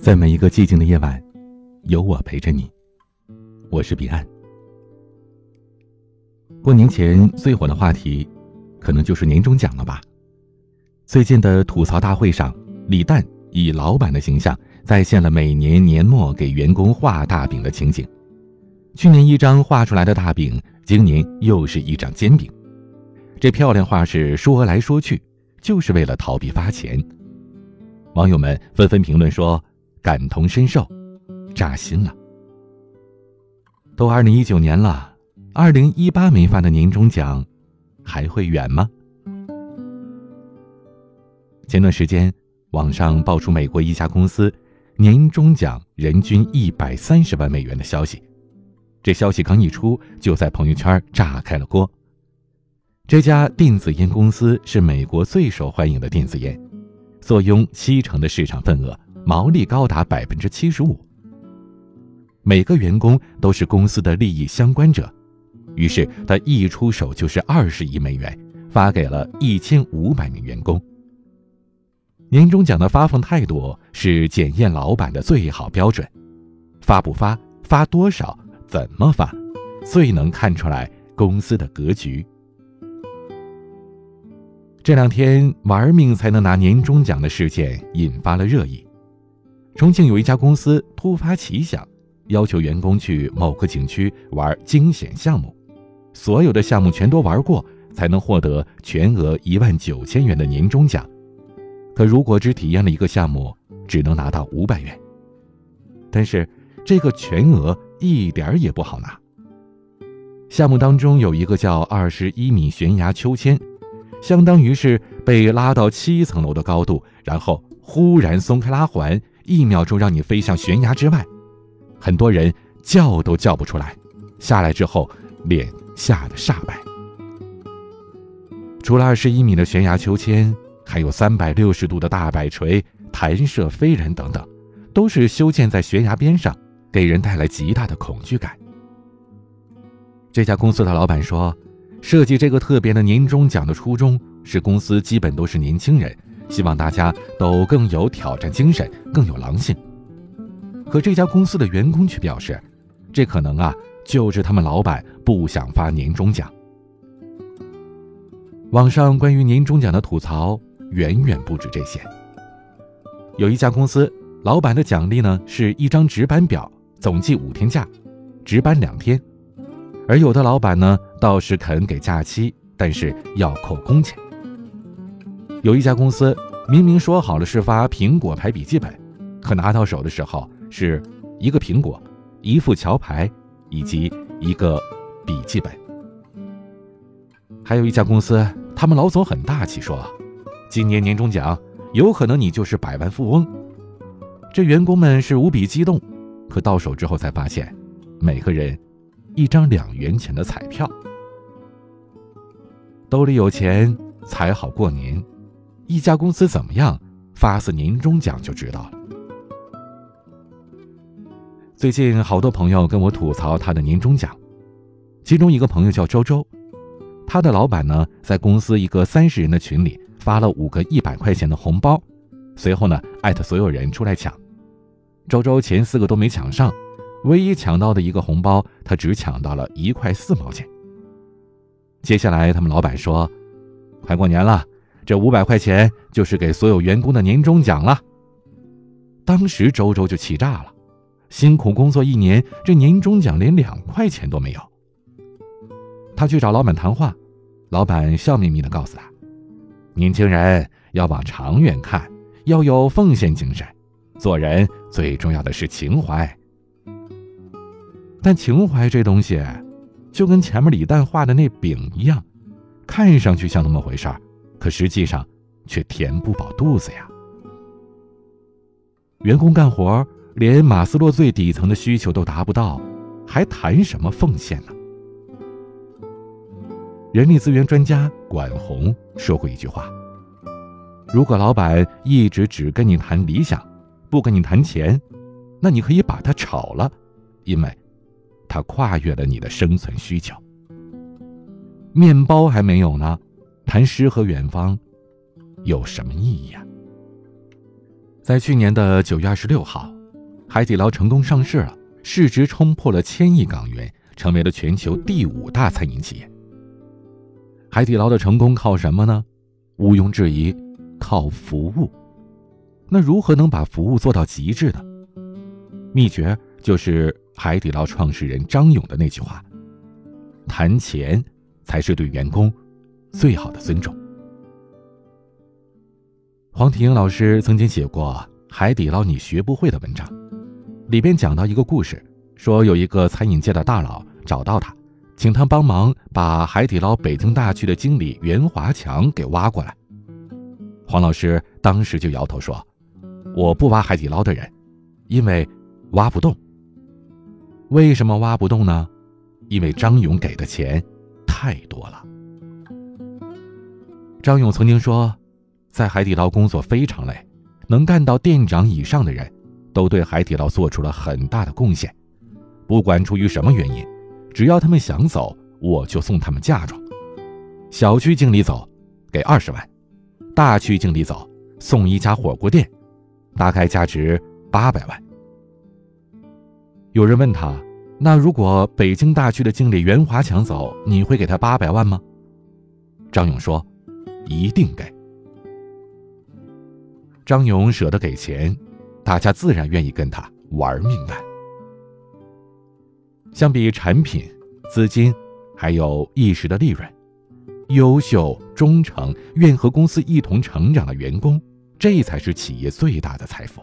在每一个寂静的夜晚，有我陪着你。我是彼岸。过年前最火的话题，可能就是年终奖了吧？最近的吐槽大会上，李诞以老板的形象再现了每年年末给员工画大饼的情景。去年一张画出来的大饼，今年又是一张煎饼。这漂亮话是说来说去，就是为了逃避发钱。网友们纷纷评论说。感同身受，扎心了。都二零一九年了，二零一八没发的年终奖，还会远吗？前段时间，网上爆出美国一家公司年终奖人均一百三十万美元的消息，这消息刚一出，就在朋友圈炸开了锅。这家电子烟公司是美国最受欢迎的电子烟，坐拥七成的市场份额。毛利高达百分之七十五，每个员工都是公司的利益相关者，于是他一出手就是二十亿美元，发给了一千五百名员工。年终奖的发放态度是检验老板的最好标准，发不发、发多少、怎么发，最能看出来公司的格局。这两天玩命才能拿年终奖的事件引发了热议。重庆有一家公司突发奇想，要求员工去某个景区玩惊险项目，所有的项目全都玩过，才能获得全额一万九千元的年终奖。可如果只体验了一个项目，只能拿到五百元。但是这个全额一点儿也不好拿。项目当中有一个叫二十一米悬崖秋千，相当于是被拉到七层楼的高度，然后忽然松开拉环。一秒钟让你飞向悬崖之外，很多人叫都叫不出来，下来之后脸吓得煞白。除了二十一米的悬崖秋千，还有三百六十度的大摆锤、弹射飞人等等，都是修建在悬崖边上，给人带来极大的恐惧感。这家公司的老板说，设计这个特别的年终奖的初衷是公司基本都是年轻人。希望大家都更有挑战精神，更有狼性。可这家公司的员工却表示，这可能啊，就是他们老板不想发年终奖。网上关于年终奖的吐槽远远不止这些。有一家公司，老板的奖励呢是一张值班表，总计五天假，值班两天；而有的老板呢倒是肯给假期，但是要扣工钱。有一家公司明明说好了是发苹果牌笔记本，可拿到手的时候是一个苹果、一副桥牌以及一个笔记本。还有一家公司，他们老总很大气，说今年年终奖有可能你就是百万富翁。这员工们是无比激动，可到手之后才发现，每个人一张两元钱的彩票。兜里有钱才好过年。一家公司怎么样，发次年终奖就知道了。最近好多朋友跟我吐槽他的年终奖，其中一个朋友叫周周，他的老板呢在公司一个三十人的群里发了五个一百块钱的红包，随后呢艾特所有人出来抢，周周前四个都没抢上，唯一抢到的一个红包，他只抢到了一块四毛钱。接下来他们老板说，快过年了。这五百块钱就是给所有员工的年终奖了。当时周周就气炸了，辛苦工作一年，这年终奖连两块钱都没有。他去找老板谈话，老板笑眯眯的告诉他：“年轻人要往长远看，要有奉献精神，做人最重要的是情怀。但情怀这东西，就跟前面李诞画的那饼一样，看上去像那么回事儿。”可实际上，却填不饱肚子呀。员工干活连马斯洛最底层的需求都达不到，还谈什么奉献呢？人力资源专家管红说过一句话：“如果老板一直只跟你谈理想，不跟你谈钱，那你可以把他炒了，因为，他跨越了你的生存需求。面包还没有呢。”谈诗和远方，有什么意义啊？在去年的九月二十六号，海底捞成功上市了，市值冲破了千亿港元，成为了全球第五大餐饮企业。海底捞的成功靠什么呢？毋庸置疑，靠服务。那如何能把服务做到极致呢？秘诀就是海底捞创始人张勇的那句话：“谈钱才是对员工最好的尊重。”黄体英老师曾经写过《海底捞你学不会的文章》，里边讲到一个故事，说有一个餐饮界的大佬找到他，请他帮忙把海底捞北京大区的经理袁华强给挖过来。黄老师当时就摇头说：“我不挖海底捞的人，因为挖不动。为什么挖不动呢？因为张勇给的钱太多了。”张勇曾经说。在海底捞工作非常累，能干到店长以上的人，都对海底捞做出了很大的贡献。不管出于什么原因，只要他们想走，我就送他们嫁妆。小区经理走，给二十万；大区经理走，送一家火锅店，大概价值八百万。有人问他：“那如果北京大区的经理袁华强走，你会给他八百万吗？”张勇说：“一定给。”张勇舍得给钱，大家自然愿意跟他玩命干。相比产品、资金，还有一时的利润，优秀、忠诚、愿和公司一同成长的员工，这才是企业最大的财富。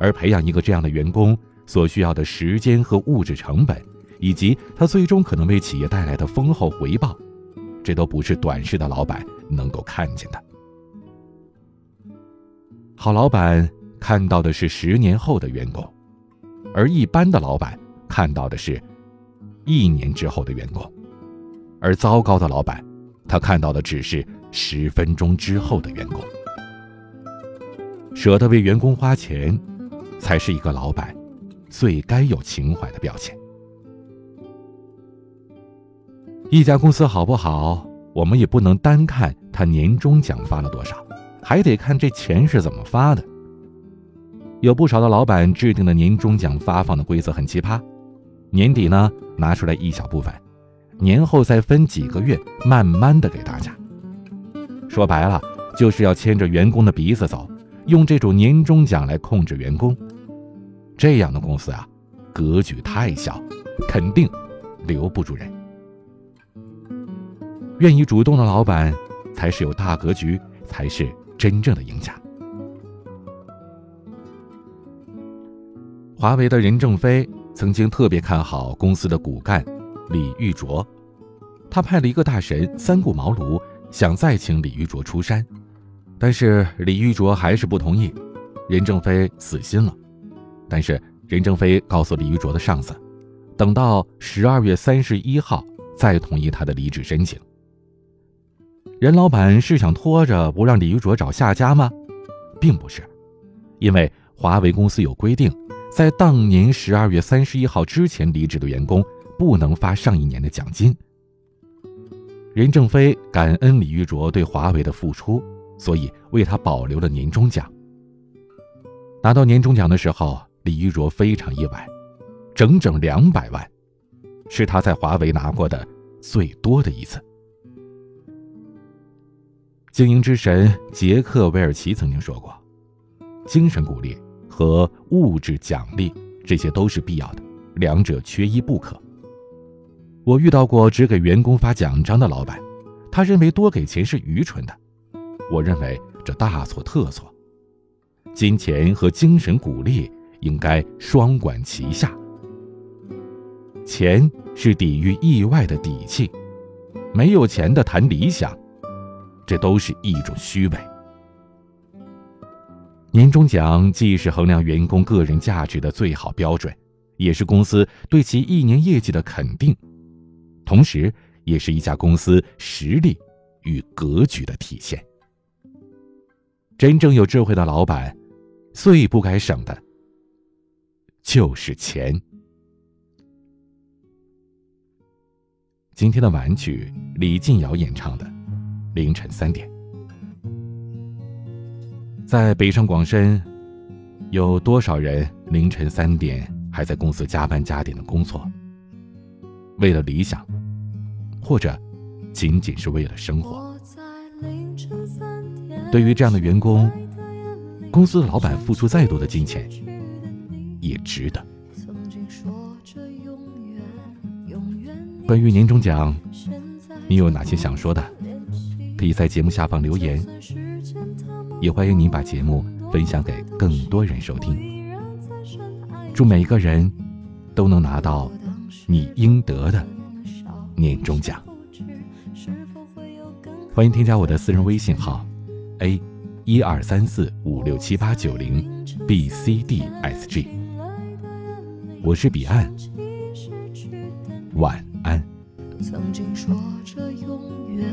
而培养一个这样的员工所需要的时间和物质成本，以及他最终可能为企业带来的丰厚回报，这都不是短视的老板能够看见的。好老板看到的是十年后的员工，而一般的老板看到的是一年之后的员工，而糟糕的老板，他看到的只是十分钟之后的员工。舍得为员工花钱，才是一个老板最该有情怀的表现。一家公司好不好，我们也不能单看他年终奖发了多少。还得看这钱是怎么发的。有不少的老板制定的年终奖发放的规则很奇葩，年底呢拿出来一小部分，年后再分几个月慢慢的给大家。说白了就是要牵着员工的鼻子走，用这种年终奖来控制员工。这样的公司啊，格局太小，肯定留不住人。愿意主动的老板，才是有大格局，才是。真正的赢家。华为的任正非曾经特别看好公司的骨干李玉卓，他派了一个大神三顾茅庐，想再请李玉卓出山，但是李玉卓还是不同意，任正非死心了。但是任正非告诉李玉卓的上司，等到十二月三十一号再同意他的离职申请。任老板是想拖着不让李玉卓找下家吗？并不是，因为华为公司有规定，在当年十二月三十一号之前离职的员工不能发上一年的奖金。任正非感恩李玉卓对华为的付出，所以为他保留了年终奖。拿到年终奖的时候，李玉卓非常意外，整整两百万，是他在华为拿过的最多的一次。经营之神杰克韦尔奇曾经说过：“精神鼓励和物质奖励，这些都是必要的，两者缺一不可。”我遇到过只给员工发奖章的老板，他认为多给钱是愚蠢的。我认为这大错特错，金钱和精神鼓励应该双管齐下。钱是抵御意外的底气，没有钱的谈理想。这都是一种虚伪。年终奖既是衡量员工个人价值的最好标准，也是公司对其一年业绩的肯定，同时也是一家公司实力与格局的体现。真正有智慧的老板，最不该省的就是钱。今天的玩具，李静瑶演唱的。凌晨三点。在北上广深，有多少人凌晨三点还在公司加班加点的工作？为了理想，或者仅仅是为了生活？对于这样的员工，公司的老板付出再多的金钱，也值得。关于年终奖，你有哪些想说的？可以在节目下方留言。也欢迎您把节目分享给更多人收听。祝每一个人都能拿到你应得的年终奖。欢迎添加我的私人微信号：a 一二三四五六七八九零 b c d s g。我是彼岸，晚安。曾经说着永远，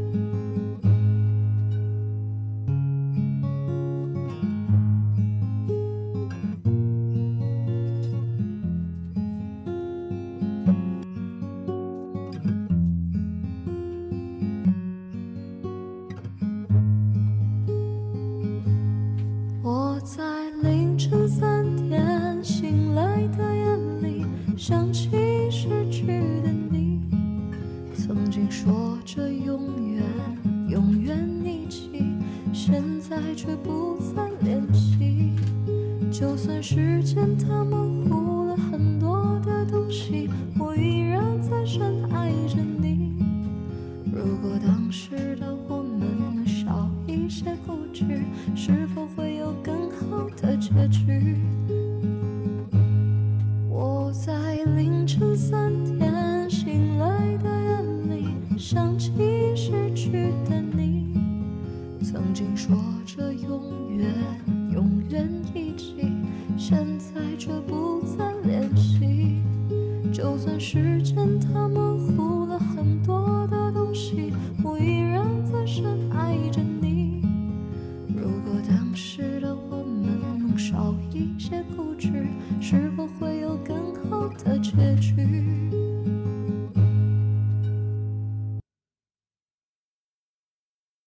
在凌晨三点醒来的夜里，想起失去的你。曾经说着永远，永远一起，现在却不再联系。就算时间它模糊了很多的东西，我依然在深爱着你。如果当时的我们能少一些固执，是否会有更的结局？我在凌晨三点醒来的夜里。想起失去的你，曾经说着永远永远一起，现在却不再联系。就算时间它些固执，是否会有更好的结局？